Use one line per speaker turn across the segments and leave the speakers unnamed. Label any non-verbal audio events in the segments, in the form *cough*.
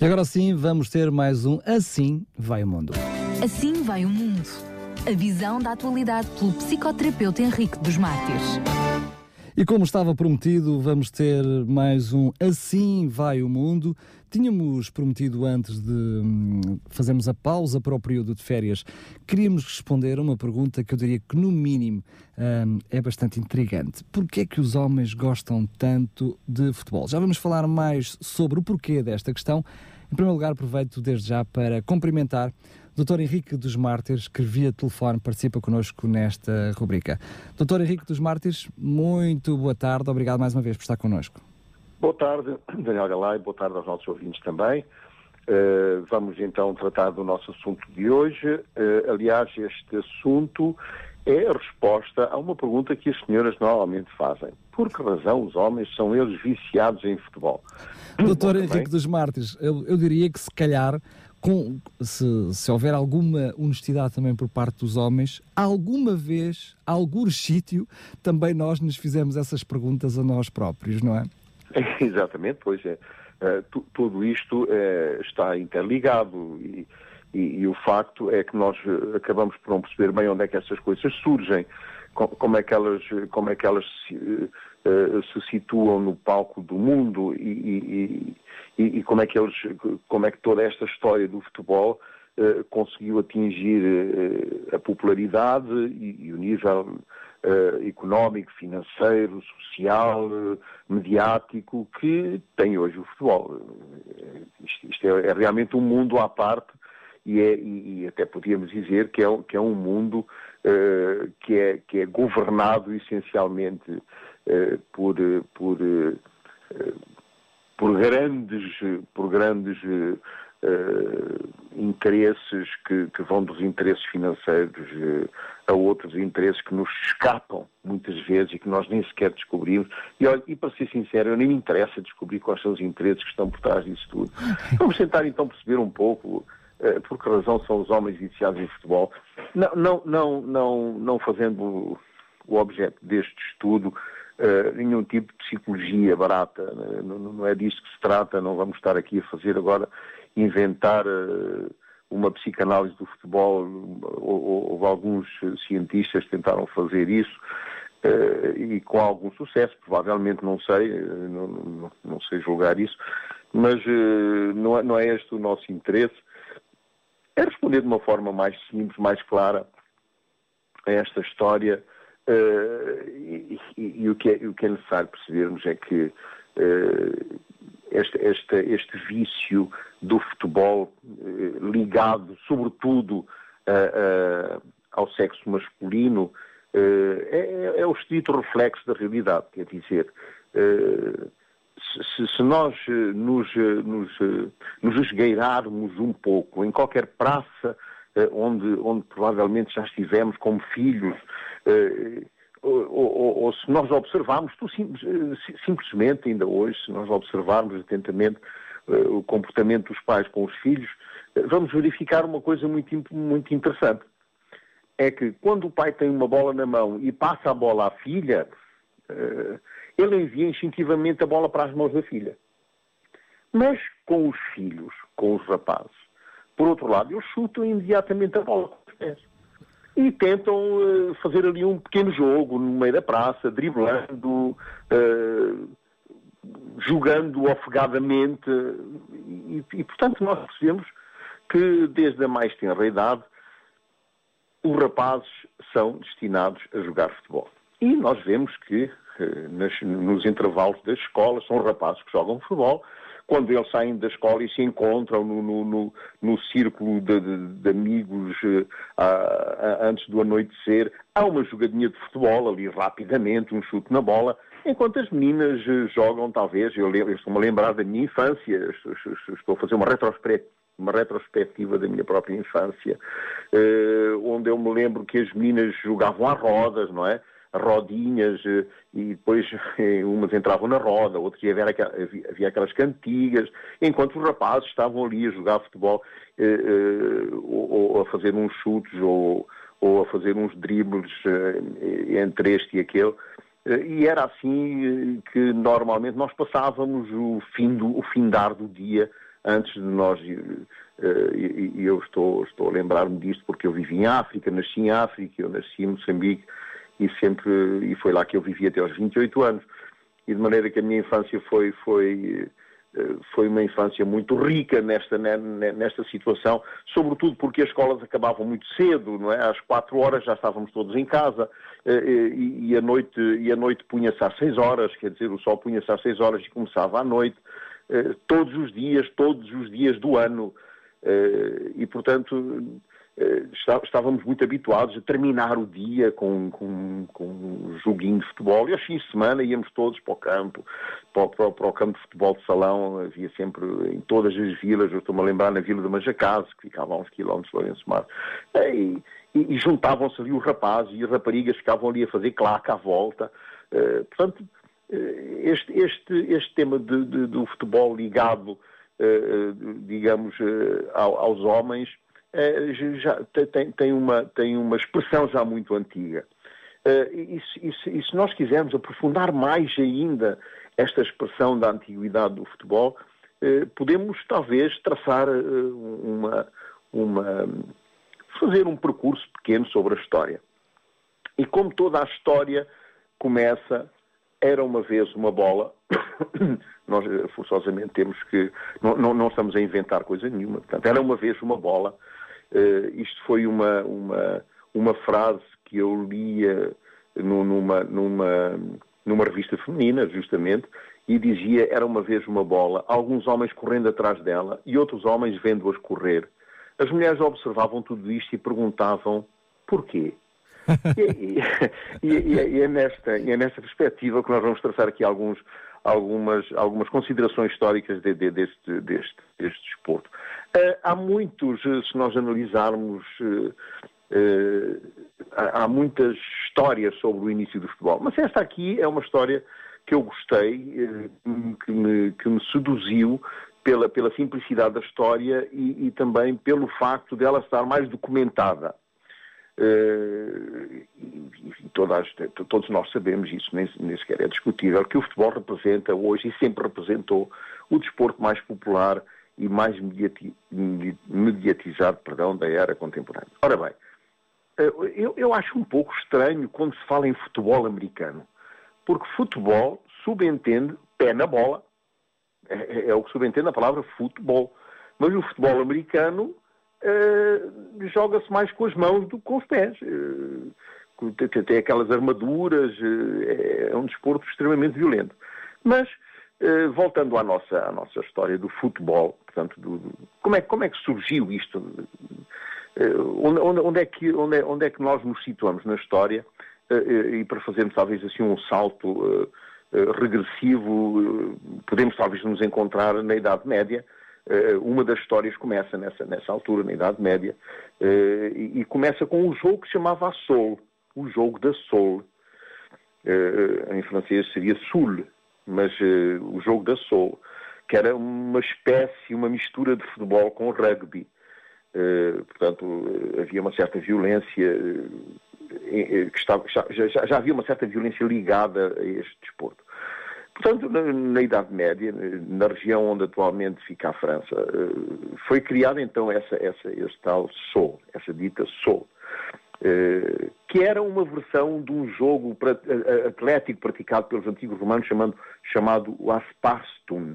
E agora sim, vamos ter mais um Assim Vai o Mundo.
Assim vai o mundo. A visão da atualidade pelo psicoterapeuta Henrique dos Mártires.
E como estava prometido, vamos ter mais um Assim Vai o Mundo. Tínhamos prometido antes de hum, fazermos a pausa para o período de férias, queríamos responder a uma pergunta que eu diria que, no mínimo, hum, é bastante intrigante. Porquê é que os homens gostam tanto de futebol? Já vamos falar mais sobre o porquê desta questão. Em primeiro lugar, aproveito desde já para cumprimentar Dr. Henrique dos Mártires, que via telefone participa connosco nesta rubrica. Dr. Henrique dos Mártires, muito boa tarde, obrigado mais uma vez por estar connosco.
Boa tarde, Daniel Galay, boa tarde aos nossos ouvintes também. Uh, vamos então tratar do nosso assunto de hoje. Uh, aliás, este assunto é a resposta a uma pergunta que as senhoras normalmente fazem. Por que razão os homens são eles viciados em futebol?
Doutor Henrique dos Mártires, eu, eu diria que se calhar com, se, se, houver alguma honestidade também por parte dos homens, alguma vez, algum sítio, também nós nos fizemos essas perguntas a nós próprios, não é? *laughs*
Exatamente, pois é. Uh, tudo isto uh, está interligado e, e, e, o facto é que nós eh, acabamos por não perceber bem onde é que essas coisas surgem, com, como é que elas, como é que elas se, uh, se situam no palco do mundo e, e, e, como é que eles, como é que toda esta história do futebol uh, conseguiu atingir uh, a popularidade e, e o nível uh, económico, financeiro, social, mediático que tem hoje o futebol. Isto, isto é, é, realmente um mundo à parte e, é, e, até podíamos dizer que é, que é um mundo que, é, que é governado essencialmente por, por por grandes, por grandes uh, interesses que, que, vão dos interesses financeiros uh, a outros interesses que nos escapam muitas vezes e que nós nem sequer descobrimos. E, olha, e para ser sincero, eu nem me interessa descobrir quais são os interesses que estão por trás disso tudo. *laughs* Vamos tentar então perceber um pouco uh, por que razão são os homens iniciados em futebol, não, não, não, não, não fazendo o objeto deste estudo uh, nenhum tipo de psicologia barata. Né? Não, não, é disso que se trata, não vamos estar aqui a fazer agora, inventar uh, uma psicanálise do futebol. Houve alguns cientistas que tentaram fazer isso. Uh, e com algum sucesso, provavelmente não sei, não, não, não sei julgar isso, mas não, é, não é este o nosso interesse. É responder de uma forma mais simples, mais clara a esta história Uh, e, e, e o, que é, o, que é, necessário percebermos é que uh, este, este, este, vício do futebol uh, ligado, sobretudo, ao sexo masculino, é, é, o estrito reflexo da realidade. Quer dizer, se, se, nós nos, nos, nos esgueirarmos um pouco em qualquer praça onde, onde provavelmente já estivemos como filhos, eh, ou, ou, ou, se nós observarmos, eh, simplesmente ainda hoje, se nós observarmos atentamente eh, o comportamento dos pais com os filhos, vamos verificar uma coisa muito, muito interessante. É que quando o pai tem uma bola na mão e passa a bola à filha, ele envia instintivamente a bola para as mãos da filha. Mas com os filhos, com os rapazes, por outro lado, eles chutam imediatamente a bola com os pés e tentam uh, fazer ali um pequeno jogo no meio da praça, driblando, uh, jogando ofegadamente. E, e, portanto, nós percebemos que desde a mais tenra idade os rapazes são destinados a jogar futebol. E nós vemos que uh, nas, nos intervalos das escolas são rapazes que jogam futebol, quando eles saem da escola e se encontram no, no, no, no círculo de, de, de amigos uh, uh, antes do anoitecer, há uma jogadinha de futebol ali rapidamente, um chute na bola, enquanto as meninas uh, jogam, talvez, eu, eu estou-me a lembrar da minha infância, estou a fazer uma retrospectiva uma retrospectiva da minha própria infância, uh, onde eu me lembro que as meninas jogavam a rodas, não é? Rodinhas eh, e depois *laughs* eh, umas entravam na roda, outras havia, havia aquelas cantigas, enquanto os rapazes estavam ali a jogar futebol eh, ou, a fazer uns chutes ou, ou a fazer uns dribles entre este e aquele. E era assim que normalmente nós passávamos o fim do o findar do dia antes de nós, e eu estou, estou a lembrar-me disto porque eu vivi em África, nasci em África, eu nasci em Moçambique e sempre, e foi lá que eu vivi até aos 28 anos. E de maneira que a minha infância foi, foi, eh, foi uma infância muito rica nesta, nesta situação, sobretudo porque as escolas acabavam muito cedo, não é? Às quatro horas já estávamos todos em casa eh, eh, e, a noite, e a noite punha-se às seis horas, quer dizer, o sol punha-se às seis horas e começava à noite, todos os dias, todos os dias do ano. E, portanto, estávamos muito habituados a terminar o dia com, com, com um joguinho de futebol. E aos fins de semana íamos todos para o campo, para, para, para o campo de futebol de salão, havia sempre em todas as vilas, eu estou-me a lembrar na vila de Majacase, que ficava a uns quilómetros de Lourenço Mar, eh, e, e, e juntavam-se ali os rapazes e as raparigas ficavam ali a fazer claca à volta. Uh, portanto, este, este, este tema de, de, do futebol ligado, uh, digamos, aos homens, eh, já tem, tem, uma, tem uma expressão já muito antiga. Eh, e, e, e, se nós quisermos aprofundar mais ainda esta expressão da antiguidade do futebol, eh, podemos talvez traçar uma, uma. fazer um percurso pequeno sobre a história. E como toda a história começa, era uma vez uma bola, *coughs* nós forçosamente temos que. Não, não, não estamos a inventar coisa nenhuma, portanto, era uma vez uma bola isto foi uma, uma, uma frase que eu lia numa, numa, numa revista feminina, justamente, e dizia: era uma vez uma bola, alguns homens correndo atrás dela e outros homens vendo-as correr. As mulheres observavam tudo isto e perguntavam porquê. *laughs* e, *laughs* e, e, e, é nesta, e é nesta perspectiva que nós vamos traçar aqui alguns, algumas, algumas considerações históricas de, de, deste, deste, deste desporto. Uh, há muitos, eh, se nós analisarmos, uh, uh, há muitas histórias sobre o início do futebol, mas esta aqui é uma história que eu gostei, que me, que, me, seduziu pela, pela simplicidade da história e, e também pelo facto dela estar mais documentada. Uh, e, e todas, todos nós sabemos isso, nem, nem sequer é discutível, que o futebol representa hoje e sempre representou o desporto mais popular e mais mediati, mediatizado perdão, da era contemporânea. Ora bem, eh, eu, eu acho um pouco estranho quando se fala em futebol americano, porque futebol subentende pé na bola, é, é, é o que subentende a palavra futebol, mas o futebol americano uh, joga-se mais com as mãos do que com os pés. Uh, tem, aquelas armaduras, uh, é um desporto extremamente violento. Mas, voltando à nossa, à nossa história do futebol, portanto, do, como, é, como é que surgiu isto? Onde, onde, é que, onde, é, onde é que nós nos situamos na história? E para fazermos talvez assim um salto regressivo, podemos talvez nos encontrar na Idade Média, uma das histórias começa nessa, nessa altura, na Idade Média, eh, e, começa com um jogo que se chamava a Sol, o jogo da Sol. Eh, em francês seria Sul, mas o jogo da Sol, que era uma espécie, uma mistura de futebol com rugby. portanto, havia uma certa violência, que estava, já, já havia uma certa violência ligada a este desporto. Portanto, na, na, Idade Média, na região onde atualmente fica a França, eh, foi criada então essa, essa, esse tal Sol, essa dita Sol, eh, que era uma versão de um jogo eh, atlético praticado pelos antigos romanos chamado, chamado aspastum.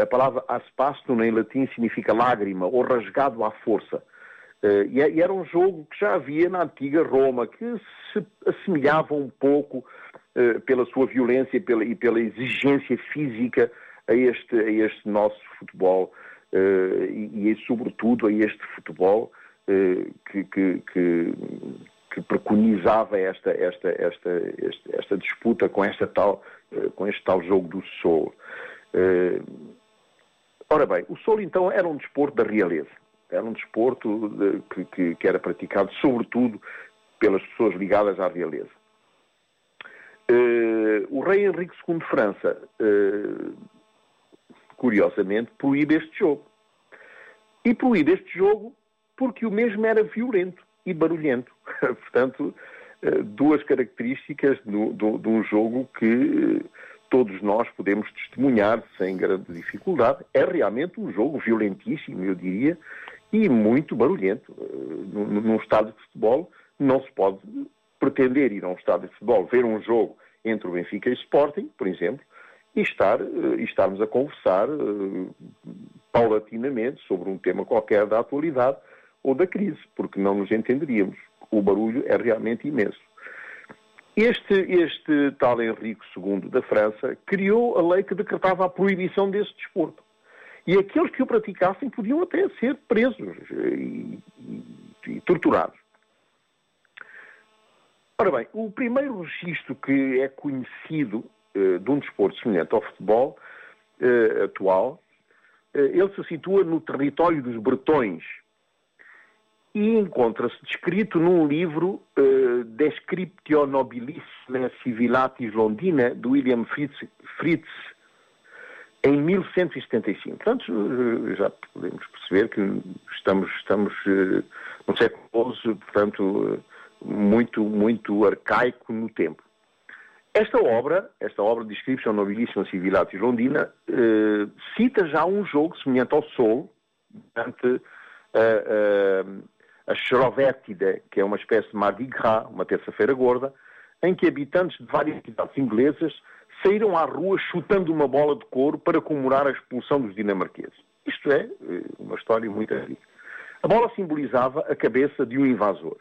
A palavra aspastum em latim significa lágrima ou rasgado à força. E era um jogo que já havia na antiga Roma, que se assemelhava um pouco pela sua violência pela, e pela exigência física a este, a este nosso futebol uh, e, e, sobretudo, a este futebol uh, que, que, que, que, preconizava esta, esta, esta, esta, esta, disputa com, esta tal, com este tal jogo do Sol. ora bem, o Sol então era um desporto da realeza. Era um desporto de, que, que era praticado sobretudo pelas pessoas ligadas à realeza. Uh, o rei Henrique II de França, uh, curiosamente, proíbe este jogo. E proíbe este jogo porque o mesmo era violento e barulhento. *laughs* Portanto, uh, duas características de um jogo que todos nós podemos testemunhar sem grande dificuldade. É realmente um jogo violentíssimo, eu diria, e muito barulhento. Uh, num estádio de futebol não se pode pretender ir a um estádio de futebol ver um jogo entre o Benfica e o Sporting, por exemplo, e, estar, uh, e estarmos a conversar uh, paulatinamente sobre um tema qualquer da atualidade ou da crise, porque não nos entenderíamos. O barulho é realmente imenso. Este, este tal Henrique II da França criou a lei que decretava a proibição desse desporto. E aqueles que o praticassem podiam até ser presos e, e, e torturados. Ora bem, o primeiro registro que é conhecido uh, de um desporto semelhante ao futebol uh, atual, uh, ele se situa no território dos bretões, e encontra-se descrito num livro Descriptio Nobilissima Civilatis Londina, de William Fritz, Fritz, em 1175. Portanto, já podemos perceber que estamos, estamos no século XII, portanto, muito, muito arcaico no tempo. Esta obra, esta obra Descriptio Nobilissima Civilatis Londina, cita já um jogo semelhante ao Sol, durante a Schrovetide, que é uma espécie de Mardi Gras, uma terça-feira gorda, em que habitantes de várias cidades inglesas saíram à rua chutando uma bola de couro para comemorar a expulsão dos dinamarqueses. Isto é eh, uma história muito antiga. A bola simbolizava a cabeça de um invasor.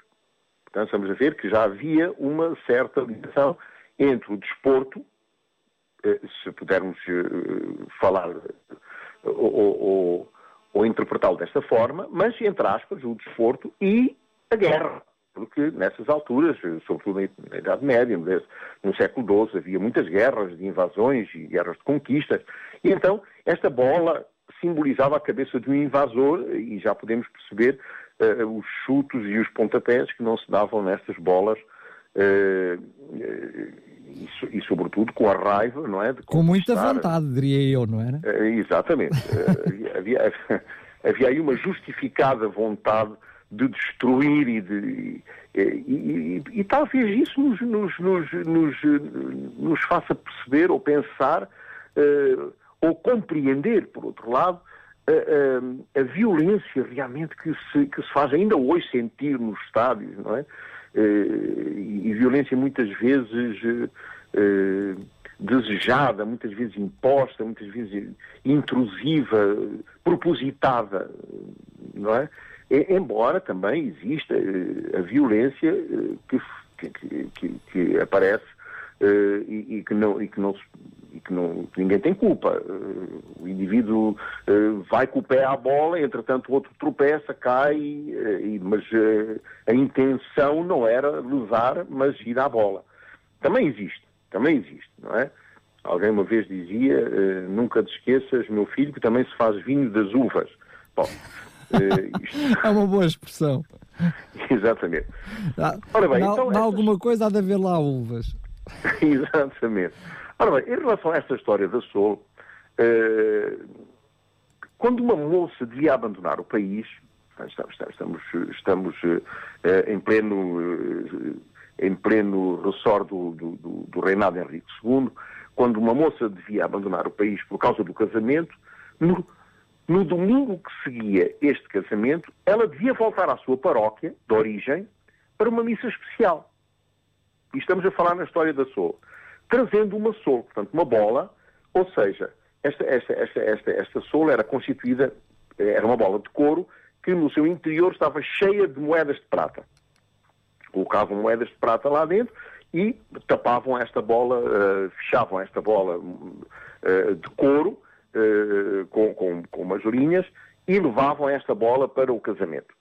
Portanto, estamos a ver que já havia uma certa ligação entre o desporto, eh, se pudermos eh, falar ou, ou interpretá-lo desta forma, mas, entre aspas, o desporto e a guerra. Porque nessas alturas, sobretudo na Idade Média, no século XII, havia muitas guerras de invasões e guerras de conquistas. E então, esta bola simbolizava a cabeça de um invasor e já podemos perceber os chutos e os pontapés que não se davam nestas bolas uh, uh, e, e, sobretudo com a raiva, não é?
com muita vontade, diria eu, não era?
Exatamente. *laughs* havia, havia aí uma justificada vontade de destruir e de. E, e, e talvez isso nos, nos, nos, nos, faça perceber ou pensar uh, ou compreender, por outro lado, a, a, violência realmente que se, que se faz ainda hoje sentir nos estádios, não é? Uh, e violência muitas vezes uh, desejada, muitas vezes imposta, muitas vezes intrusiva, propositada, não é? Embora também exista a violência que, que, que, que aparece e, e, que não, e que não, e que não ninguém tem culpa. o indivíduo vai com o pé à bola, entretanto o outro tropeça, cai, e, mas a intenção não era lesar, mas ir à bola. Também existe, também existe, não é? Alguém uma vez dizia, uh, nunca te esqueças, meu filho, que também se faz vinho das uvas. Bom,
isto... *laughs* é uma boa expressão. *laughs*
Exatamente.
Ah, Ora bem, então, essas... alguma coisa há de haver lá uvas. *laughs*
Exatamente. Ora bem, em relação a esta história da Sol, uh, quando uma moça devia abandonar o país, estamos, estamos, estamos em pleno em pleno ressort do, do, do, reinado de Henrique II, quando uma moça devia abandonar o país por causa do casamento, no, no domingo que seguia este casamento, ela devia voltar à sua paróquia, de origem, para uma missa especial. E estamos a falar na história da Sol. Trazendo uma Sol, portanto, uma bola, ou seja, esta, esta, esta, esta, esta Sol era constituída, era uma bola de couro, que no seu interior estava cheia de moedas de prata. Colocavam moedas de prata lá dentro e tapavam esta bola, uh, fechavam esta bola uh, de couro uh, com, com, com umas linhas e levavam esta bola para o casamento.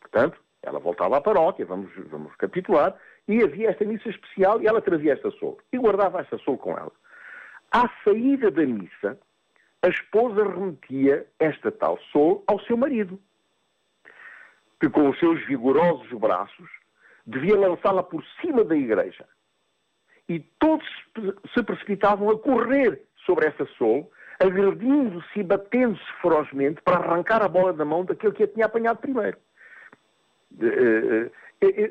Portanto, ela voltava à paróquia, vamos, vamos capitular, e havia esta missa especial e ela trazia esta sol e guardava esta sol com ela. À saída da missa, a esposa remetia esta tal sol ao seu marido, que com os seus vigorosos braços devia lançá-la por cima da igreja. E todos se precipitavam a correr sobre essa sol, agredindo-se e batendo-se ferozmente para arrancar a bola da mão daquele que a tinha apanhado primeiro.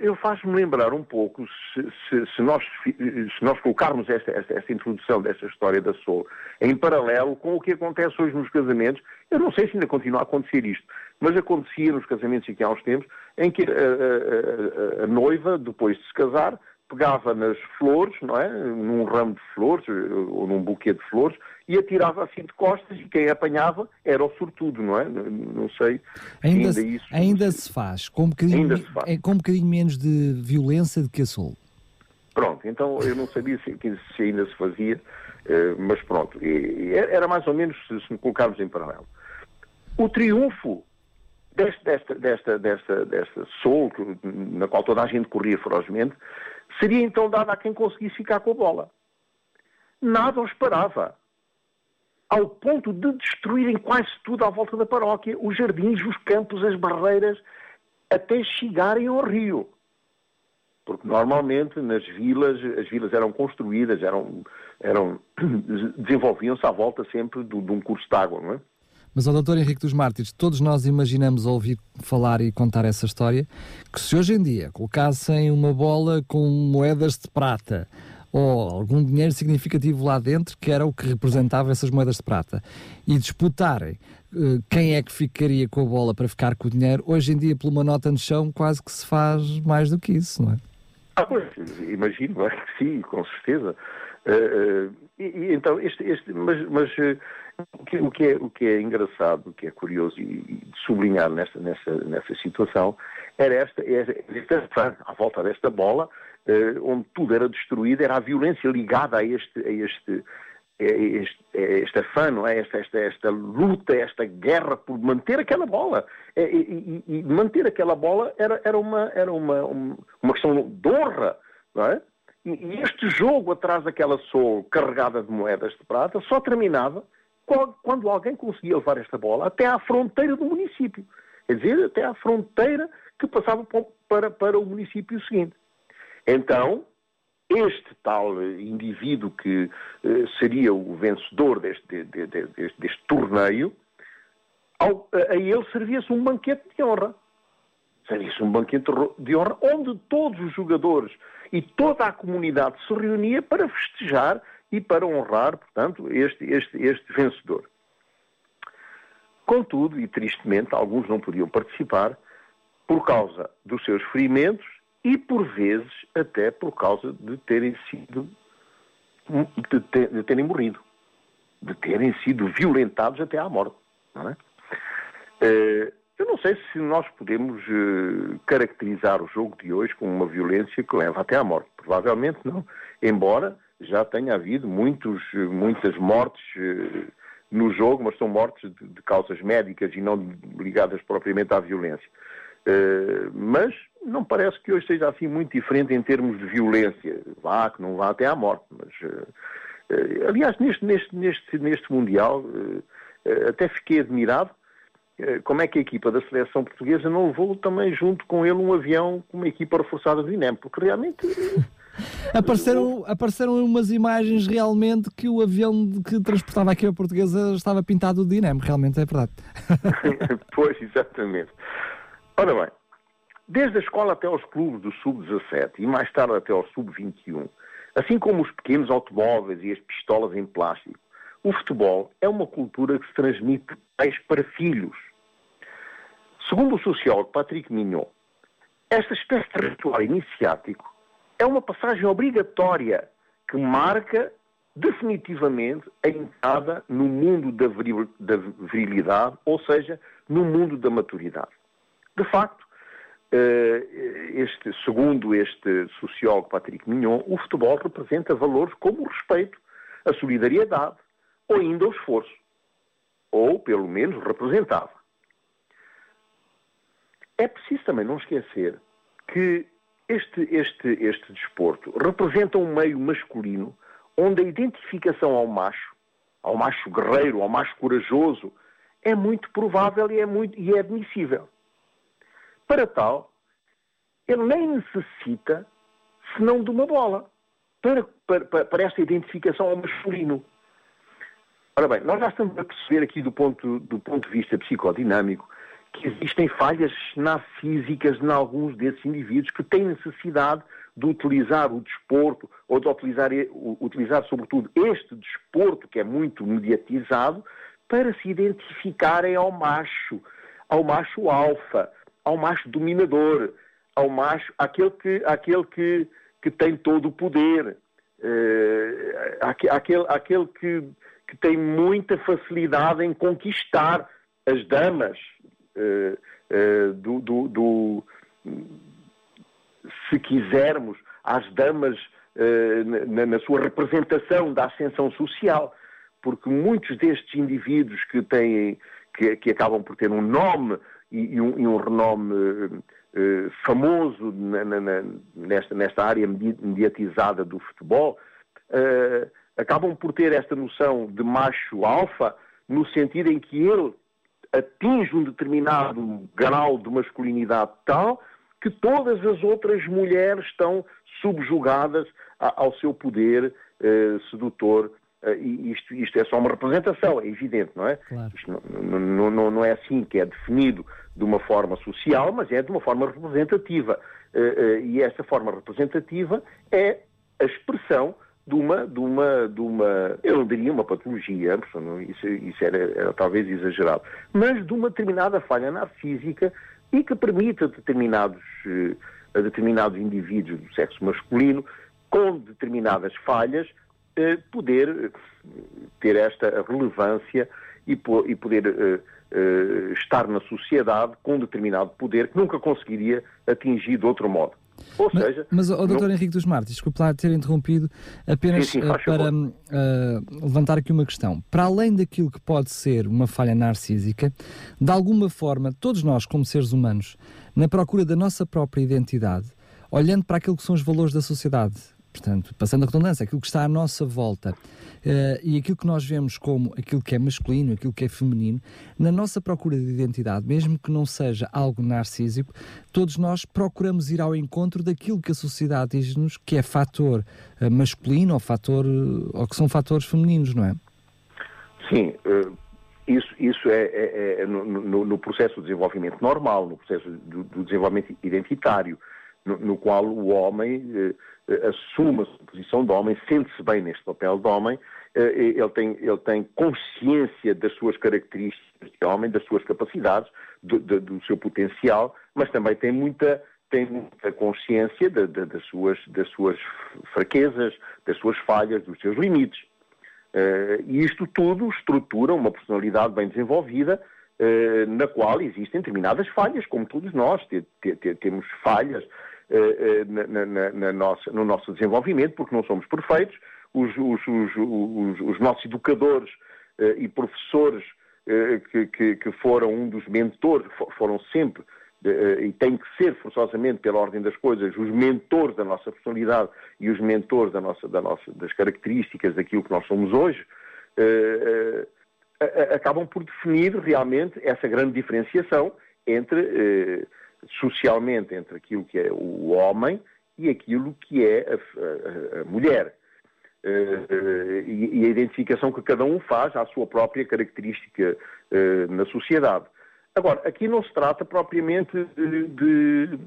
Eu faço-me lembrar um pouco, se, se, se, nós, se nós colocarmos esta, esta, esta, introdução desta história da Soul em paralelo com o que acontece hoje nos casamentos, eu não sei se ainda continua a acontecer isto, mas acontecia nos casamentos aqui há uns tempos, em que a, a, a, a noiva, depois de se casar, pegava nas flores, não é? Num ramo de flores ou num buquê de flores e atirava assim de costas e quem apanhava era o sortudo, não é? Não sei.
Ainda, ainda, isso, ainda se faz, com um, bocadinho, se. É, com um bocadinho menos de violência do que a Sol.
Pronto, então eu não sabia se, se ainda se fazia, eh, mas pronto, era mais ou menos se, se colocarmos em paralelo. O triunfo desta, desta, desta, desta, desta Sol, na qual toda a gente corria ferozmente, seria então dado a quem conseguisse ficar com a bola. Nada os parava. Ao ponto de destruírem quase tudo à volta da paróquia, os jardins, os campos, as barreiras, até chegarem ao rio. Porque normalmente nas vilas, as vilas eram construídas, eram, eram *coughs* desenvolviam-se à volta sempre de, de um curso de água, não é?
Mas ao Dr. Henrique dos Mártires, todos nós imaginamos ouvir falar e contar essa história, que se hoje em dia colocassem uma bola com moedas de prata ou algum dinheiro significativo lá dentro, que era o que representava essas moedas de prata, e disputarem uh, quem é que ficaria com a bola para ficar com o dinheiro, hoje em dia, por uma nota no chão, quase que se faz mais do que isso, não é?
Ah, pois, imagino, acho *laughs* que sim, com certeza. Uh, uh, e, e, então, este, este, mas, mas o que, o, que é, o que é engraçado, o que é curioso e, e sublinhar nesta, nessa, nessa situação, era esta, esta à volta desta bola, eh, onde tudo era destruído, era a violência ligada a este, a este, a este, a este? Esta, esta, esta luta, esta guerra por manter aquela bola. E, e, e manter aquela bola era, era, uma, era uma, uma questão de honra, não é? E este jogo atrás daquela sol carregada de moedas de prata só terminava quando alguém conseguia levar esta bola até à fronteira do município. Quer dizer, até à fronteira que passava para, para o município seguinte. Então, este tal indivíduo que eh, seria o vencedor deste, de, de, deste, deste torneio, ao, a ele servia-se um banquete de honra. Servia-se um banquete de honra onde todos os jogadores e toda a comunidade se reunia para festejar e para honrar, portanto, este, este, este vencedor. Contudo, e tristemente, alguns não podiam participar por causa dos seus ferimentos e, por vezes, até por causa de terem sido, de, ter, de terem morrido, de terem sido violentados até à morte. Não é? Eh, eu não sei se nós podemos uh, caracterizar o jogo de hoje como uma violência que leva até à morte. Provavelmente não. Embora já tenha havido muitos, muitas mortes uh, no jogo, mas são mortes de, de, causas médicas e não ligadas propriamente à violência. Uh, mas não parece que hoje seja assim muito diferente em termos de violência. Vá, que não vá até à morte. Mas, aliás, neste, neste, neste, neste Mundial, até fiquei admirado eh, como é que a equipa da seleção portuguesa não levou também junto com ele um avião com uma equipa reforçada do INEM, porque realmente... *laughs*
apareceram, apareceram umas imagens realmente que o avião que transportava a equipa portuguesa estava pintado de INEM, realmente é verdade. *laughs*
pois, exatamente. Ora bem, desde a escola até aos clubes do Sub-17 e mais tarde até ao Sub-21, assim como os pequenos automóveis e as pistolas em plástico, o futebol é uma cultura que se transmite pais para filhos. Segundo o sociólogo Patrick Mignon, esta espécie de ritual iniciático é uma passagem obrigatória que marca definitivamente a entrada no mundo da, virilidade, ou seja, no mundo da maturidade. De facto, eh, este, segundo este sociólogo Patrick Mignon, o futebol representa valores como o respeito, a solidariedade, ou ainda o esforço, ou pelo menos representava. É preciso também não esquecer que este, este, este desporto representa um meio masculino onde a identificação ao macho, ao macho guerreiro, ao macho corajoso, é muito provável e é, muito, e é admissível. Para tal, ele nem necessita senão de uma bola para, para, para esta identificação ao masculino. Ora bem, nós já estamos a perceber aqui do ponto, do ponto de vista psicodinâmico que existem falhas narcísicas em alguns desses indivíduos que têm necessidade de utilizar o desporto ou de utilizar, utilizar sobretudo este desporto que é muito mediatizado para se identificarem ao macho, ao macho alfa, ao macho dominador, ao macho, aquele que, aquele que, que tem todo o poder, uh, aquele, aquele que, que tem muita facilidade em conquistar as damas do, do, do, se quisermos, às damas na, na sua representação da ascensão social, porque muitos destes indivíduos que têm que, que acabam por ter um nome e, e, um, e um, renome famoso na, na, nesta, nesta área mediatizada do futebol, acabam por ter esta noção de macho alfa no sentido em que ele atinge um determinado grau de masculinidade tal que todas as outras mulheres estão subjugadas ao seu poder uh, sedutor. Uh, e isto, isto, é só uma representação, é evidente, não é? Claro. Isto não, não, não, não, é assim que é definido de uma forma social, mas é de uma forma representativa. Uh, e esta forma representativa é a expressão de uma, de uma, de uma, eu não diria uma patologia, isso, isso era, era, talvez exagerado, mas de uma determinada falha narcísica e que permite determinados, eh, a determinados indivíduos do sexo masculino, com determinadas falhas, eh, poder eh, ter esta relevância e poder estar na sociedade com determinado poder que nunca conseguiria atingir de outro modo.
Ou mas, seja. Mas, o doutor não... Henrique dos Martins, desculpe lá ter interrompido, apenas sim, sim, uh, para uh, levantar aqui uma questão. Para além daquilo que pode ser uma falha narcísica, de alguma forma, todos nós, como seres humanos, na procura da nossa própria identidade, olhando para aquilo que são os valores da sociedade, portanto, passando a redundância, aquilo que está à nossa volta uh, e aquilo que nós vemos como aquilo que é masculino, aquilo que é feminino, na nossa procura de identidade, mesmo que não seja algo narcísico, todos nós procuramos ir ao encontro daquilo que a sociedade diz-nos que é fator uh, masculino ou, fator, uh, ou que são fatores femininos, não é?
Sim, isso, isso é, é, é no, no, processo de desenvolvimento normal, no processo do, do desenvolvimento identitário, no, no, qual o homem eh, assume a sua posição de homem, sente-se bem neste papel de homem, eh, ele tem, ele tem consciência das suas características de homem, das suas capacidades, do, do, do seu potencial, mas também tem muita, tem muita consciência de, de, das, suas, das suas fraquezas, das suas falhas, dos seus limites. Uh, e isto tudo estrutura uma personalidade bem desenvolvida, uh, na qual existem determinadas falhas, como todos nós temos falhas, eh, eh, na, na, na nossa, no nosso desenvolvimento, porque não somos perfeitos. Os, os, os, os nossos educadores eh, e professores que, que, que, foram um dos mentores, foram sempre e têm que ser forçosamente, pela ordem das coisas, os mentores da nossa personalidade e os mentores da nossa, da nossa, das características daquilo que nós somos hoje, acabam por definir realmente essa grande diferenciação entre socialmente entre aquilo que é o homem e aquilo que é a, a, a mulher. Uh, e, e, a identificação que cada um faz à sua própria característica uh, na sociedade. Agora, aqui não se trata propriamente de, de,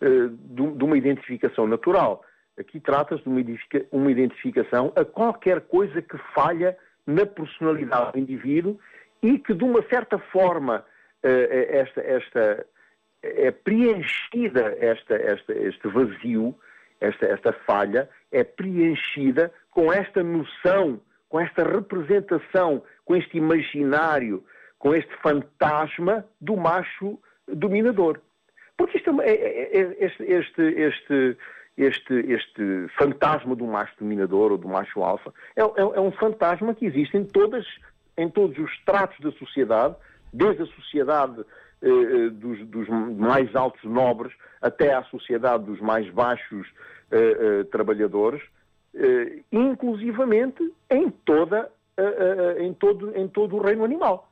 de uma identificação natural. Aqui trata-se de uma, uma identificação a qualquer coisa que falha na personalidade do indivíduo e que, de uma certa forma, esta, esta, é preenchida esta, esta, este vazio, esta, esta falha, é preenchida com esta noção, com esta representação, com este imaginário, com este fantasma do macho dominador. Porque isto é, é, é, este, este, este, este, este fantasma do macho dominador ou do macho alfa é, é, é um fantasma que existe em, todas, em todos os tratos da sociedade, desde a sociedade eh, eh, dos, dos, mais altos nobres até à sociedade dos mais baixos eh, eh trabalhadores, eh, inclusivamente em, toda, em, todo, em todo o reino animal.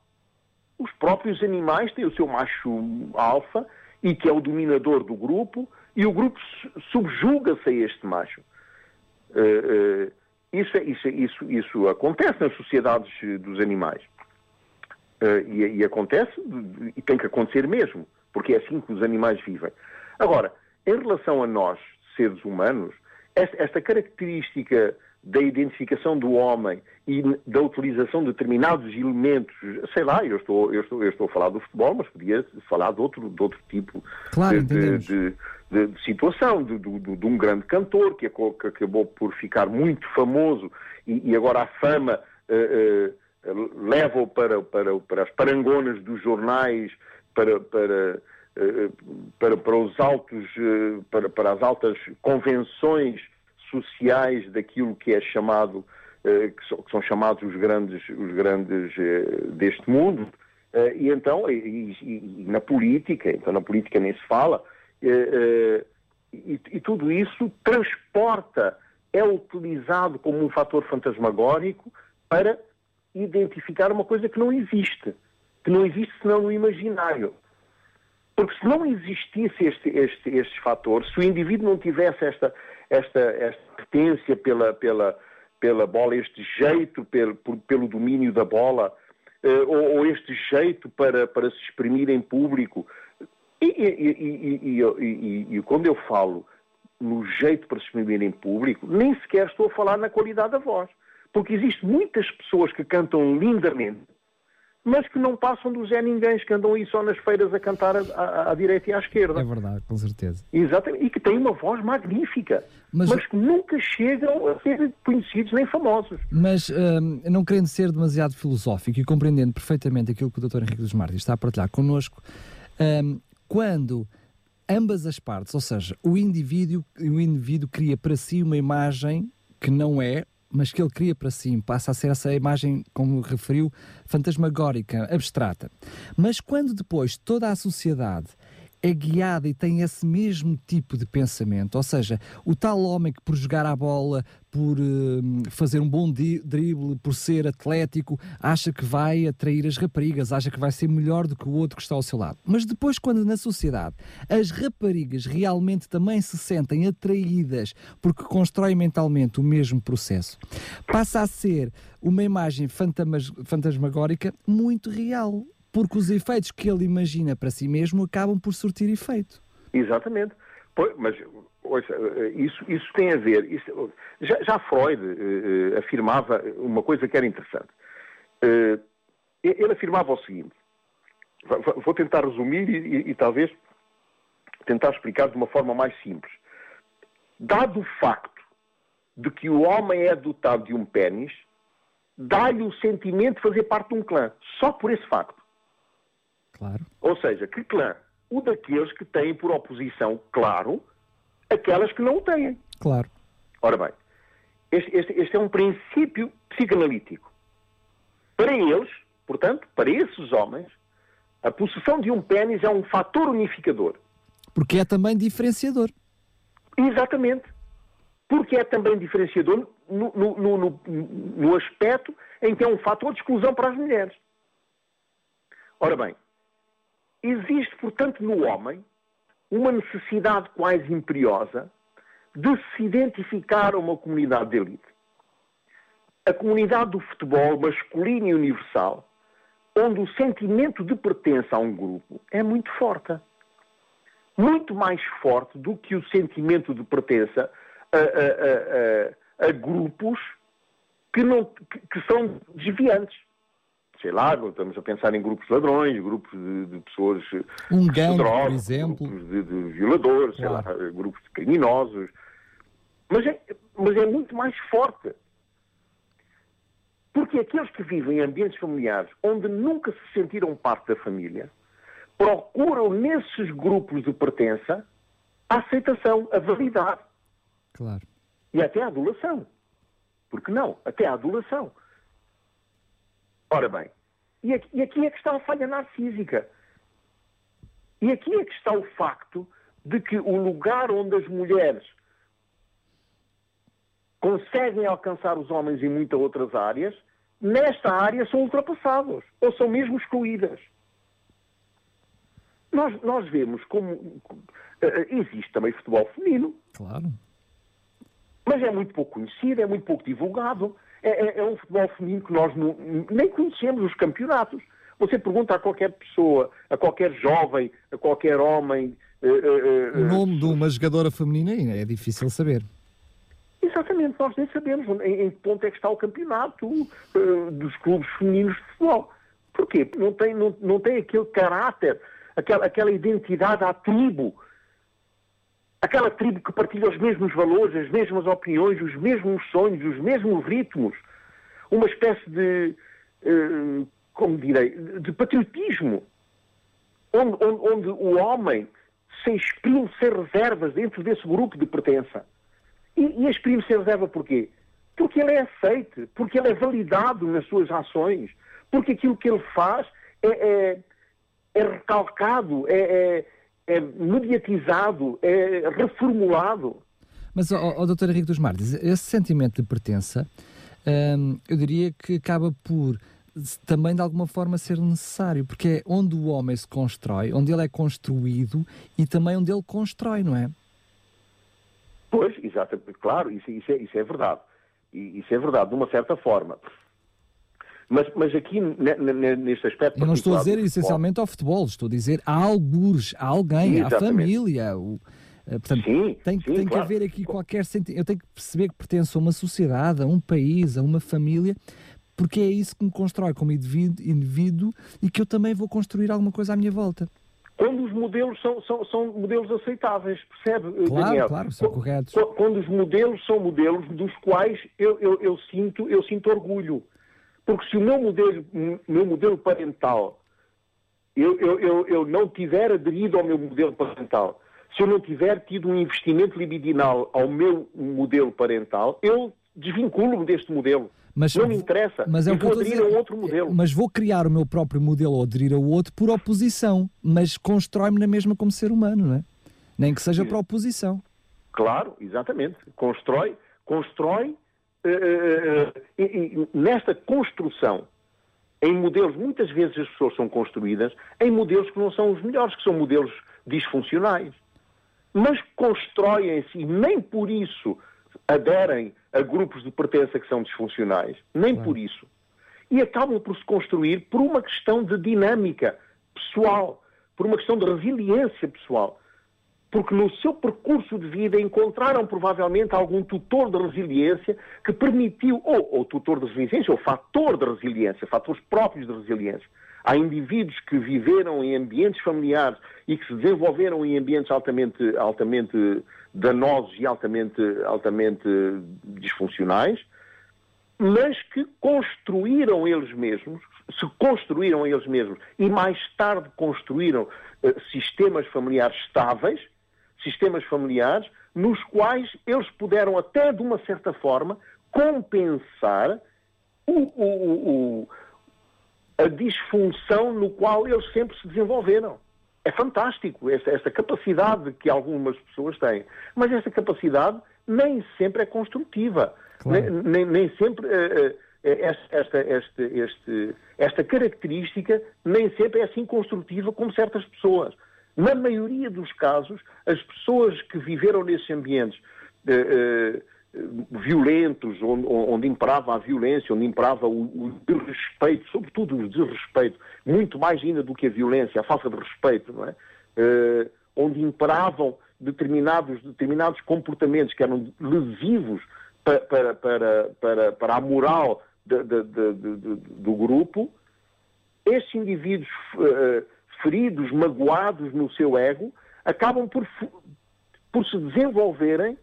Os próprios animais têm o seu macho alfa e que é o dominador do grupo e o grupo subjuga-se a este macho. Isso, isso, isso, isso acontece nas sociedades dos animais. Uh, e, e, acontece, e tem que acontecer mesmo, porque é assim que os animais vivem. Agora, em relação a nós, seres humanos, esta, característica da identificação do homem e da utilização de determinados elementos, sei lá, eu estou, eu estou, eu estou a falar do futebol, mas podia falar de outro, de outro tipo
claro,
de, de, de, de, situação, de, um grande cantor que, que, acabou por ficar muito famoso e, e agora a fama uh, uh, leva-o para, para, para as parangonas dos jornais, para, para, uh, para, para os altos, para, para as altas convenções sociais daquilo que é chamado, eh, que são chamados os grandes, os grandes eh, deste mundo, eh, e então, e, e, na política, então na política nem se fala, e, e tudo isso transporta, é utilizado como um fator fantasmagórico para identificar uma coisa que não existe, que não existe senão no imaginário. Porque se não existisse este, este, estes fatores, se o indivíduo não tivesse esta, esta, esta potência pela, pela, pela bola, este jeito pelo, pelo domínio da bola, uh, ou, ou, este jeito para, para se exprimir em público. E, e, e, e, quando eu falo no jeito para se exprimir em público, nem sequer estou a falar na qualidade da voz. Porque existem muitas pessoas que cantam lindamente, mas que não passam do Zé Ninguém, que andam aí só nas feiras a cantar à, à, direita e à esquerda.
É verdade, com certeza.
Exatamente, e que têm uma voz magnífica, mas, mas que nunca chegam a ser conhecidos nem famosos.
Mas, hum, não querendo ser demasiado filosófico e compreendendo perfeitamente aquilo que o Dr. Henrique dos Martins está a partilhar connosco, hum, quando ambas as partes, ou seja, o indivíduo, o indivíduo cria para si uma imagem que não é mas que ele cria para si, passa a ser essa imagem, como referiu, fantasmagórica, abstrata. Mas quando depois toda a sociedade é guiada e tem esse mesmo tipo de pensamento. Ou seja, o tal homem que por jogar a bola, por uh, fazer um bom drible, por ser atlético, acha que vai atrair as raparigas, acha que vai ser melhor do que o outro que está ao seu lado. Mas depois, quando na sociedade as raparigas realmente também se sentem atraídas porque constroem mentalmente o mesmo processo, passa a ser uma imagem fantasmagórica muito real porque os efeitos que ele imagina para si mesmo acabam por surtir efeito.
Exatamente. Pois, mas ouça, isso, isso tem a ver. Isso, já, já, Freud uh, afirmava uma coisa que era interessante. Uh, ele afirmava o seguinte: vou tentar resumir e, e, e talvez tentar explicar de uma forma mais simples. Dado o facto de que o homem é dotado de um pênis, dá-lhe o sentimento de fazer parte de um clã, só por esse facto.
Claro.
Ou seja, que clã? O daqueles que têm por oposição, claro, aquelas que não o têm.
Claro.
Ora bem, este, este, este é um princípio psicanalítico. Para eles, portanto, para esses homens, a possessão de um pênis é um fator unificador.
Porque é também diferenciador.
Exatamente. Porque é também diferenciador no, no, no, no aspecto em que é um fator de exclusão para as mulheres. Ora bem, Existe, portanto, no homem uma necessidade quase imperiosa de se identificar a uma comunidade de elite. A comunidade do futebol masculino e universal, onde o sentimento de pertença a um grupo é muito forte. Muito mais forte do que o sentimento de pertença a, a, a, a grupos que, não, que, que são desviantes sei lá, estamos a pensar em grupos ladrões, grupos de, de pessoas
um gangue, drogas, por exemplo.
grupos de, de violadores, claro. sei lá, grupos de criminosos. Mas é, mas é muito mais forte. Porque aqueles que vivem em ambientes familiares onde nunca se sentiram parte da família, procuram nesses grupos de pertença a aceitação, a validade.
Claro.
E até a adulação. Porque não? Até a adulação. Ora bem, e aqui, e aqui é que está a falha narcísica. E aqui é que está o facto de que o lugar onde as mulheres conseguem alcançar os homens em muitas outras áreas, nesta área são ultrapassados ou são mesmo excluídas. Nós, nós vemos como uh, existe também futebol feminino.
Claro.
Mas é muito pouco conhecido, é muito pouco divulgado. É, é, é um futebol feminino que nós não, nem conhecemos os campeonatos. Você pergunta a qualquer pessoa, a qualquer jovem, a qualquer homem. Uh,
uh, o nome de uma jogadora feminina é difícil saber.
Exatamente, nós nem sabemos em, em que ponto é que está o campeonato uh, dos clubes femininos de futebol. Porquê? Não tem, não, não tem aquele caráter, aquela, aquela identidade à tribo. Aquela tribo que partilha os mesmos valores, as mesmas opiniões, os mesmos sonhos, os mesmos ritmos. Uma espécie de, uh, como direi, de patriotismo. Onde, onde, onde o homem se exprime sem reservas dentro desse grupo de pertença. E, e exprime sem reserva porquê? Porque ele é aceite, porque ele é validado nas suas ações, porque aquilo que ele faz é, é, é recalcado, é, é, é, mediatizado, é reformulado.
Mas, ó, ó doutor Henrique dos Martins, esse sentimento de pertença, hum, eu diria que acaba por também de alguma forma ser necessário, porque é onde o homem se constrói, onde ele é construído e também onde ele constrói, não é?
Pois, exatamente, claro, isso, isso, é, isso é verdade. Isso é verdade, de uma certa forma. Mas, mas aqui, neste aspecto.
Eu não estou a dizer essencialmente ao futebol, estou a dizer a algures, a alguém, à família. O, eh, portanto, sim, tem, sim, tem claro. que haver aqui qualquer sentido. Eu tenho que perceber que pertenço a uma sociedade, a um país, a uma família, porque é isso que me constrói como indivíduo, indivíduo e que eu também vou construir alguma coisa à minha volta.
Quando os modelos são, são, são modelos aceitáveis, percebe,
eh, claro, Daniel? Claro, são corretos.
Quando os modelos são modelos dos quais eu, eu, eu, sinto, eu sinto orgulho. Porque se o meu modelo, meu modelo parental, eu, eu, eu, eu não tiver aderido ao meu modelo parental, se eu não tiver tido um investimento libidinal ao meu modelo parental, eu desvinculo-me deste modelo. Mas, não me interessa. Mas é eu vou aderir a, a outro modelo.
Mas vou criar o meu próprio modelo ou aderir a outro por oposição, mas constrói-me na mesma como ser humano, não é? Nem que seja para oposição.
Claro, exatamente. Constrói, constrói e, e, nesta construção, em modelos, muitas vezes as pessoas são construídas em modelos que não são os melhores, que são modelos disfuncionais. Mas constroem-se e nem por isso aderem a grupos de pertença que são disfuncionais, nem por isso. E acabam por se construir por uma questão de dinâmica pessoal, por uma questão de resiliência pessoal porque no seu percurso de vida encontraram provavelmente algum tutor de resiliência que permitiu, ou, ou tutor de resiliência, ou fator de resiliência, fatores próprios de resiliência. Há indivíduos que viveram em ambientes familiares e que se desenvolveram em ambientes altamente, altamente danosos e altamente, altamente disfuncionais, mas que construíram eles mesmos, se construíram eles mesmos e mais tarde construíram uh, sistemas familiares estáveis, sistemas familiares, nos quais eles puderam, até de uma certa forma, compensar o, o, o, a disfunção no qual eles sempre se desenvolveram. É fantástico esta, esta capacidade que algumas pessoas têm. Mas esta capacidade nem sempre é construtiva. Claro. Nem, nem, sempre. Uh, esta, esta, este, esta característica nem sempre é assim construtiva como certas pessoas. Na maioria dos casos, as pessoas que viveram nesses ambientes uh, uh, violentos, onde, onde, imperava a violência, onde imperava o, o desrespeito, sobretudo o desrespeito, muito mais ainda do que a violência, a falta de respeito, não é? Uh, onde imperavam determinados, determinados comportamentos que eram lesivos para, para, para, para, para a moral de, de, de, do grupo, esses indivíduos feridos, magoados no seu ego, acabam por, por se desenvolverem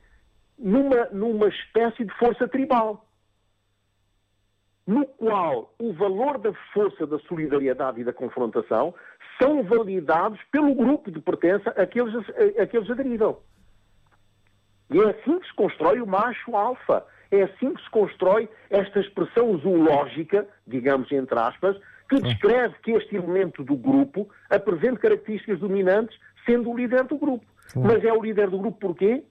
numa, numa espécie de força tribal, no qual o valor da força da solidariedade e da confrontação são validados pelo grupo de pertença a que eles, a, a que eles aderiram. E é assim que se constrói o macho alfa. É assim que se constrói esta expressão zoológica, digamos entre aspas, que descreve que este elemento do grupo apresenta características dominantes, sendo o líder do grupo. Mas é o líder do grupo porquê?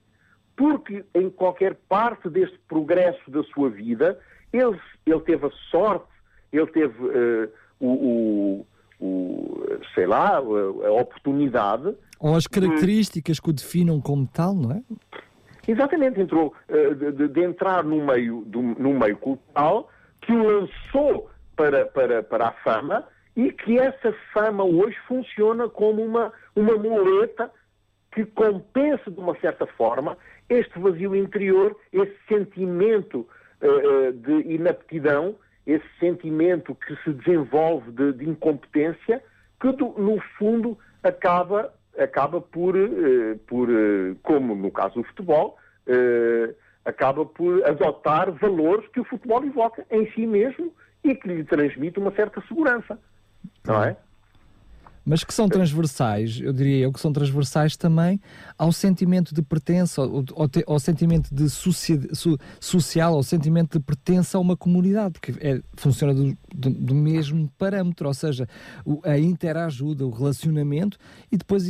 Porque em qualquer parte deste progresso da sua vida, ele, ele teve a sorte, ele teve uh, o, o, o, sei lá, a, a oportunidade.
Ou as características de... que o definam como tal, não é?
Exatamente, entrou uh, de, de, entrar no meio, do, no meio cultural que o lançou para, para, para a fama e que essa fama hoje funciona como uma, uma muleta que compensa de uma certa forma este vazio interior, esse sentimento uh, de inaptidão, esse sentimento que se desenvolve de, de incompetência, que do, no fundo acaba, acaba por, uh, por uh, como no caso do futebol, acaba por adotar valores que o futebol evoca em si mesmo e que lhe transmite uma certa segurança. Não é?
mas que são transversais, eu diria eu, que são transversais também ao sentimento de pertença, ao, ao, ao sentimento de so, social, ao sentimento de pertença a uma comunidade, que é, funciona do, do, do, mesmo parâmetro, ou seja, o, a interajuda, o relacionamento, e depois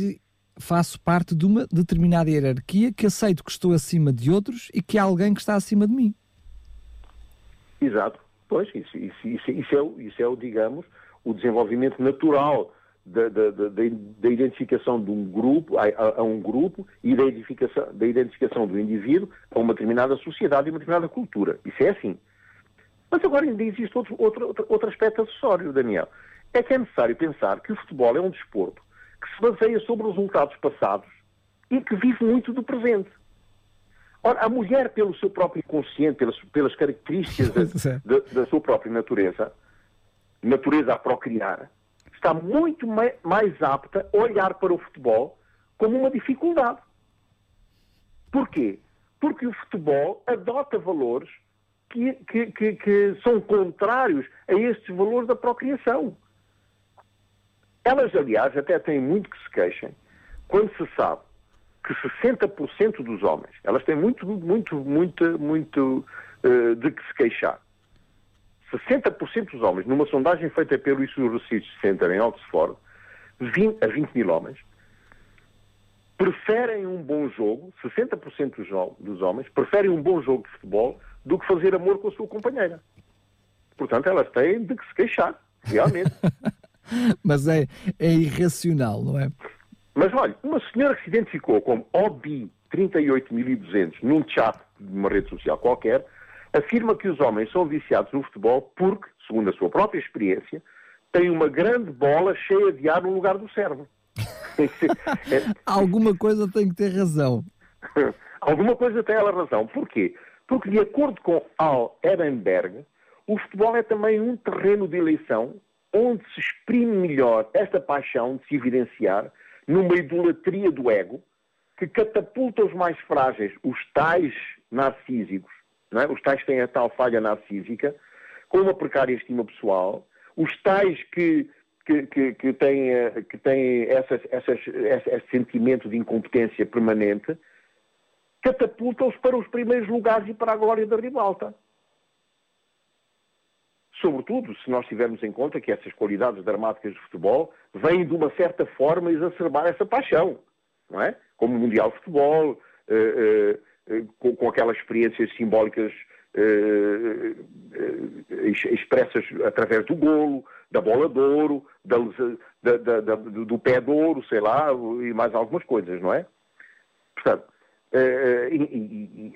faço parte de uma determinada hierarquia que aceito que estou acima de outros e que há alguém que está acima de mim.
Exato. Pois, isso, isso, isso, isso é, o, isso é digamos, o desenvolvimento natural da, da, da, da, identificação de um grupo a, a, um grupo e da identificação, da identificação do indivíduo a uma determinada sociedade e uma determinada cultura. Isso é assim. Mas agora ainda existe outro, outro, outro aspecto acessório, Daniel. É que é necessário pensar que o futebol é um desporto que se baseia sobre resultados passados e que vive muito do presente. Ora, a mulher, pelo seu próprio inconsciente, pelas, pelas características da, *laughs* da, da sua própria natureza, natureza a procriar, está muito mais apta a olhar para o futebol como uma dificuldade. Porquê? Porque o futebol adota valores que, que, que, que são contrários a estes valores da procriação. Elas, aliás, até têm muito que se queixem quando se sabe que 60% dos homens, elas têm muito, muito, muito, muito uh, de que se queixar. 60% dos homens, numa sondagem feita pelo Instituto Research Center em Oxford, 20, a 20 mil homens, preferem um bom jogo, 60% dos, dos homens preferem um bom jogo de futebol do que fazer amor com a sua companheira. Portanto, elas têm de que se queixar, realmente. *laughs*
Mas é, é irracional, não é?
Mas olha, uma senhora que se identificou como OBI38200 num chat de uma rede social qualquer, afirma que os homens são viciados no futebol porque, segundo a sua própria experiência, têm uma grande bola cheia de ar no lugar do cérebro. *laughs*
Alguma coisa tem que ter razão. *laughs*
Alguma coisa tem ela razão. Porquê? Porque, de acordo com Al Ehrenberg, o futebol é também um terreno de eleição onde se exprime melhor esta paixão de se evidenciar numa idolatria do ego que catapulta os mais frágeis, os tais narcísicos, é? os tais que têm a tal falha narcísica, com uma precária estima pessoal, os tais que, que, que, que têm, eh, que têm essas, essas, esse sentimento de incompetência permanente, catapultam-os para os primeiros lugares e para a glória da ribalta. Sobretudo se nós tivermos em conta que essas qualidades dramáticas de futebol vêm de uma certa forma exacerbar essa paixão, não é? Como o Mundial de Futebol, eh, eh, eh, com, com, aquelas experiências simbólicas eh, eh, expressas através do golo, da bola de ouro, da, da, da, do pé de ouro, sei lá, e mais algumas coisas, não é? Portanto,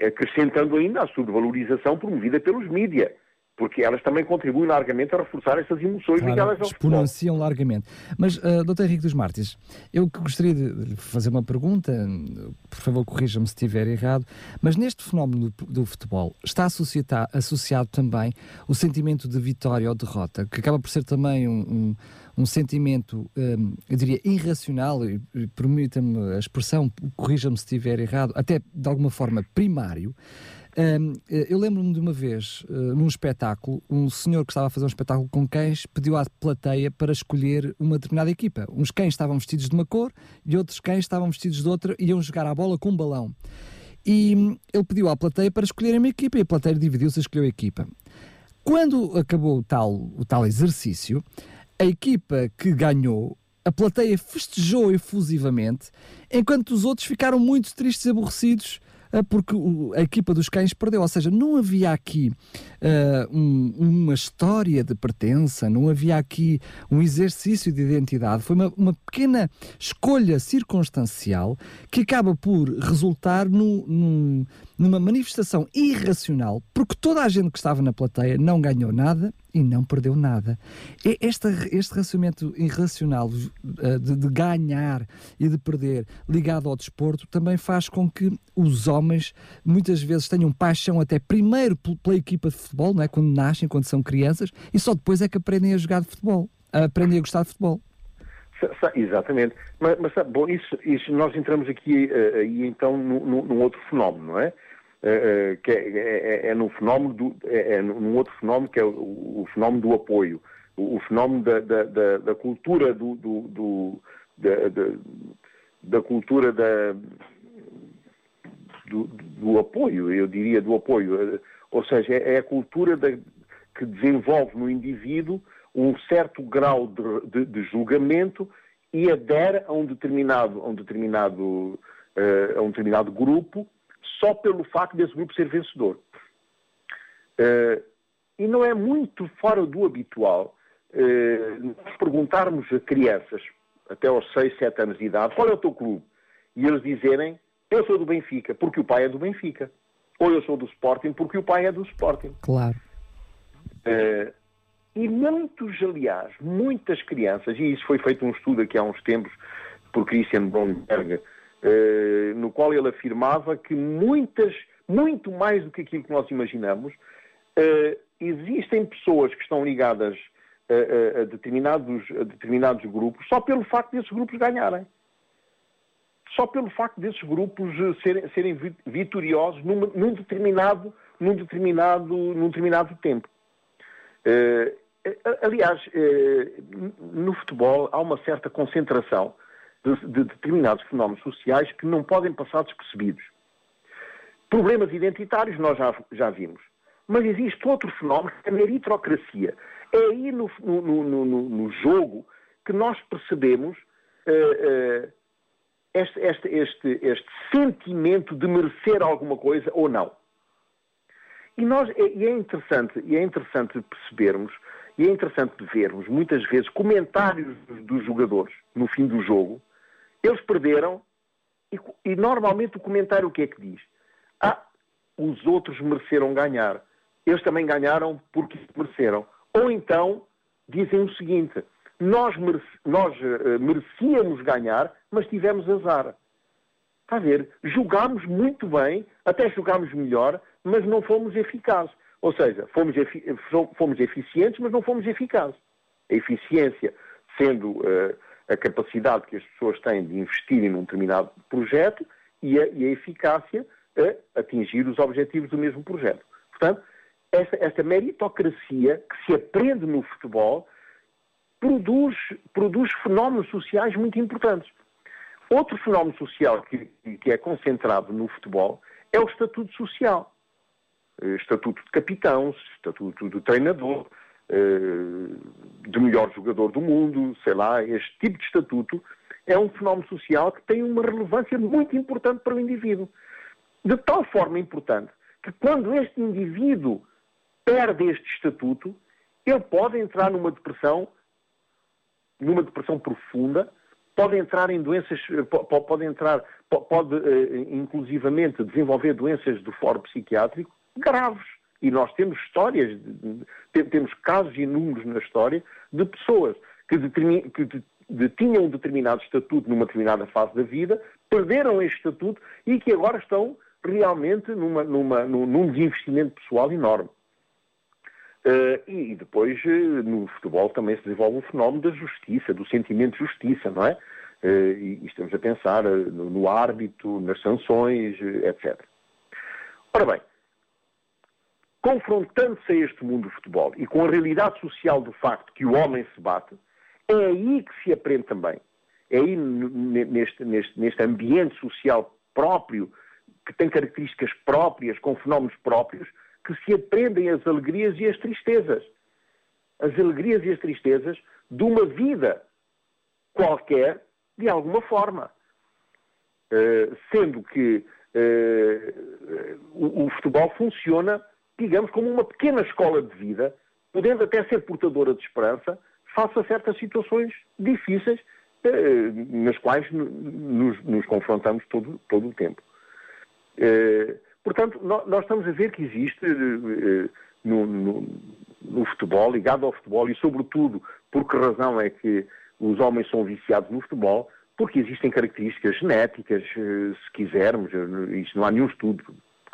acrescentando ainda a subvalorização promovida pelos mídias porque elas também contribuem largamente a reforçar essas emoções claro, ligadas ao
exponenciam futebol. largamente. Mas, uh, Dr. Henrique dos Martins, eu gostaria de fazer uma pergunta, por favor corrija-me se estiver errado, mas neste fenómeno do, do futebol está associado, associado, também o sentimento de vitória ou derrota, que acaba por ser também um, um, um sentimento, um, eu diria, irracional, e, permita-me a expressão, corrija-me se estiver errado, até de alguma forma primário, um, eu lembro-me de uma vez, uh, num espetáculo, um senhor que estava a fazer um espetáculo com cães pediu à plateia para escolher uma determinada equipa. Uns cães estavam vestidos de uma cor e outros cães estavam vestidos de outra e iam jogar a bola com um balão. E hum, ele pediu à plateia para escolher uma equipa e a plateia dividiu-se e escolheu a equipa. Quando acabou o tal, o tal exercício, a equipa que ganhou a plateia festejou efusivamente, enquanto os outros ficaram muito tristes e aborrecidos porque a equipa dos cães perdeu. Ou seja, não havia aqui uh, um, uma história de pertença, não havia aqui um exercício de identidade. Foi uma, uma pequena escolha circunstancial que acaba por resultar no, numa manifestação irracional, porque toda a gente que estava na plateia não ganhou nada e não perdeu nada. Este, este raciocínio irracional eh, de, de, ganhar e de perder ligado ao desporto também faz com que os homens muitas vezes tenham paixão até primeiro pela equipa de futebol, não é? quando nascem, quando são crianças, e só depois é que aprendem a jogar de futebol, aprendem a gostar de futebol.
Exatamente. Mas, mas bom, isso, isso, nós entramos aqui uh, aí então num outro fenómeno, não é? Uh, que é, é, é, num fenómeno do, é, é, num outro fenómeno que é o, o fenómeno do apoio, o, o fenómeno da, da, da, da, cultura do, do, do da, da, cultura da, do, do, apoio, eu diria do apoio, ou seja, é, é a cultura que desenvolve no indivíduo um certo grau de, de, de julgamento e adere a um determinado, a um determinado, uh, a um determinado grupo só pelo facto desse grupo ser vencedor. Uh, e não é muito fora do habitual uh, perguntarmos a crianças, até aos 6, 7 anos de idade, qual é o teu clube? E eles dizerem, eu sou do Benfica, porque o pai é do Benfica. Ou eu sou do Sporting, porque o pai é do Sporting.
Claro.
Uh, e muitos, aliás, muitas crianças, e isso foi feito um estudo aqui há uns tempos por Christian Bromberg, no qual ele afirmava que muitas, muito mais do que aquilo que nós imaginamos, eh, existem pessoas que estão ligadas a, a, determinados, a determinados grupos só pelo facto desses grupos ganharem. Só pelo facto desses grupos eh, serem, serem vitoriosos num, num, determinado, num, determinado, num determinado tempo. Uh, aliás, uh, no futebol há uma certa concentração de, de determinados fenómenos sociais que não podem passar despercebidos. Problemas identitários nós já, já vimos. Mas existe outro fenómeno, que é a meritocracia. É aí no, no, no, no jogo que nós percebemos uh, uh, este, este, este, este, sentimento de merecer alguma coisa ou não. E, nós, e, é interessante, e é interessante percebermos, e é interessante vermos, muitas vezes, comentários dos jogadores no fim do jogo, eles perderam e, e, normalmente o comentário o que é que diz? Ah, os outros mereceram ganhar. Eles também ganharam porque mereceram. Ou então dizem o seguinte: nós, nós uh, merecíamos ganhar, mas tivemos azar. Está a ver? Jogámos muito bem, até jogámos melhor, mas não fomos eficazes. Ou seja, fomos, efi fomos eficientes, mas não fomos eficazes. A eficiência sendo uh, a capacidade que as pessoas têm de investirem num determinado projeto e a, e a eficácia a atingir os objetivos do mesmo projeto. Portanto, esta, esta meritocracia que se aprende no futebol produz, produz fenómenos sociais muito importantes. Outro fenómeno social que, que é concentrado no futebol é o estatuto social. Estatuto de capitão, estatuto de treinador, eh, de melhor jogador do mundo, sei lá, este tipo de estatuto é um fenómeno social que tem uma relevância muito importante para o indivíduo. De tal forma importante que quando este indivíduo perde este estatuto, ele pode entrar numa depressão, numa depressão profunda, pode entrar em doenças, pode entrar, pode eh, inclusivamente desenvolver doenças do foro psiquiátrico graves. E nós temos histórias, temos casos inúmeros na história de pessoas que, que de, tinham um determinado estatuto numa determinada fase da vida, perderam este estatuto e que agora estão realmente numa, numa, num desinvestimento pessoal enorme. Uh, e, depois, uh, no futebol também se desenvolve um fenómeno da justiça, do sentimento de justiça, não é? Uh, e, e, estamos a pensar no, no árbitro, nas sanções, etc. Ora bem, confrontando-se a este mundo do futebol e com a realidade social do facto que o homem se bate, é aí que se aprende também. É aí neste, neste, neste ambiente social próprio, que tem características próprias, com fenómenos próprios, que se aprendem as alegrias e as tristezas. As alegrias e as tristezas de uma vida qualquer, de alguma forma. Uh, sendo que uh, o, o futebol funciona digamos, como uma pequena escola de vida, podendo até ser portadora de esperança, face a certas situações difíceis eh, nas quais nos, nos, confrontamos todo, todo o tempo. Eh, portanto, nós, nós, estamos a ver que existe eh, no, no, no futebol, ligado ao futebol e, sobretudo, por que razão é que os homens são viciados no futebol? Porque existem características genéticas, eh, se quisermos, isto não há nenhum estudo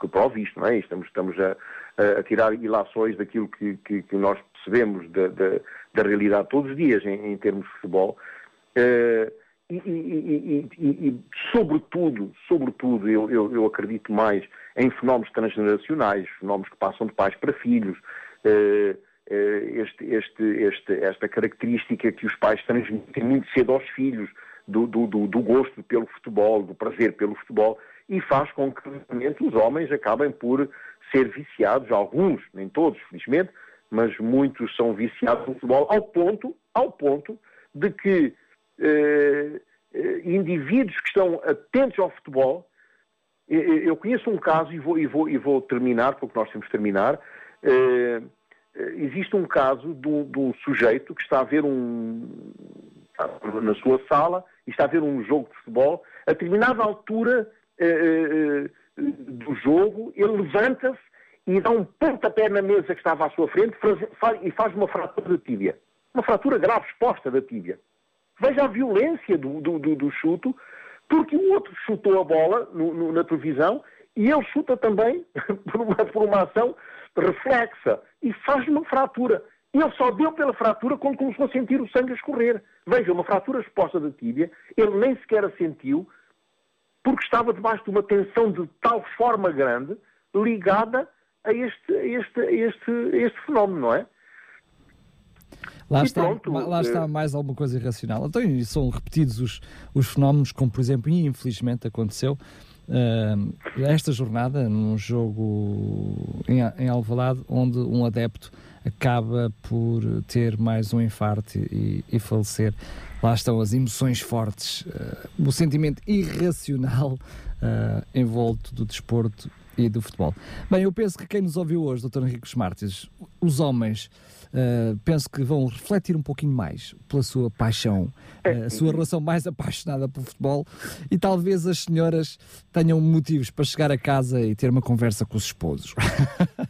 que prove isto, não é? Estamos, estamos a, a tirar ilações daquilo que, que, que nós percebemos da, da, da, realidade todos os dias em, em termos de futebol. Uh, e, e, e, e, sobretudo, sobretudo eu, eu, eu, acredito mais em fenómenos transgeracionais, fenómenos que passam de pais para filhos, uh, uh, este, este, este, esta característica que os pais transmitem muito cedo aos filhos, do, do, do, gosto pelo futebol, do prazer pelo futebol, e faz com que os homens acabem por ser viciados, alguns, nem todos, felizmente, mas muitos são viciados no futebol, ao ponto, ao ponto de que eh, eh indivíduos que estão atentos ao futebol, eu conheço um caso e vou, e vou, e vou terminar, porque nós temos de terminar. Eh, existe um caso de um, de um, sujeito que está a ver um. na sua sala e está a ver um jogo de futebol. A determinada altura eh, do jogo, ele levanta-se e dá um pontapé na mesa que estava à sua frente e faz uma fratura da tíbia. Uma fratura grave exposta da tíbia. Veja a violência do, do, do, do chuto, porque o outro chutou a bola no, no, na televisão e ele chuta também *laughs* por uma, por uma ação reflexa e faz uma fratura. Ele só deu pela fratura quando começou a sentir o sangue a escorrer. Veja, uma fratura exposta da tíbia, ele nem sequer a sentiu, porque estava debaixo de uma tensão de tal forma grande ligada a este, a este, a este, a este fenómeno, não é?
Lá, está, lá está eh, mais alguma coisa irracional. Então, são repetidos os, os fenómenos, como por exemplo, e infelizmente aconteceu uh, esta jornada, num jogo em, em Alvalade, onde um adepto acaba por ter mais um infarto e, e falecer lá estão as emoções fortes, uh, o sentimento irracional uh, envolto do desporto e do futebol. Bem, eu penso que quem nos ouviu hoje, Dr. Henrique Martins, os homens, uh, penso que vão refletir um pouquinho mais pela sua paixão, uh, a sua relação mais apaixonada pelo futebol e talvez as senhoras tenham motivos para chegar a casa e ter uma conversa com os esposos. *laughs*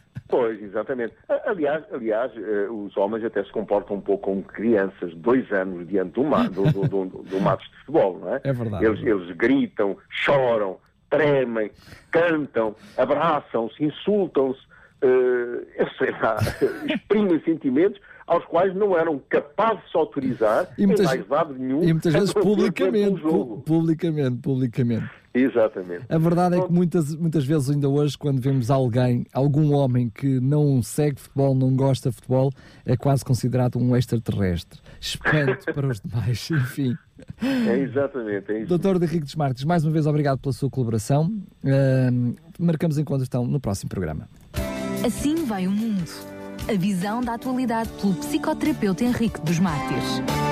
Exatamente. Aliás, aliás, eh, os homens até se comportam um pouco como crianças, dois anos diante do, ma do, do, do, do match de futebol, não é?
É verdade.
Eles, eles gritam, choram, tremem, cantam, abraçam-se, insultam-se, uh, eu sei lá, *laughs* exprimem sentimentos aos quais não eram capazes de se autorizar
e muitas, em mais lado nenhum. E muitas *laughs* vezes publicamente, publicamente, publicamente.
Exatamente.
A verdade é que muitas, muitas vezes, ainda hoje, quando vemos alguém, algum homem que não segue futebol, não gosta de futebol, é quase considerado um extraterrestre. Espanto para os demais, *laughs* enfim.
É exatamente. É
Doutor Henrique dos Marques, mais uma vez obrigado pela sua colaboração. Uh, marcamos encontro então no próximo programa.
Assim vai o mundo. A visão da atualidade pelo psicoterapeuta Henrique dos Mártires.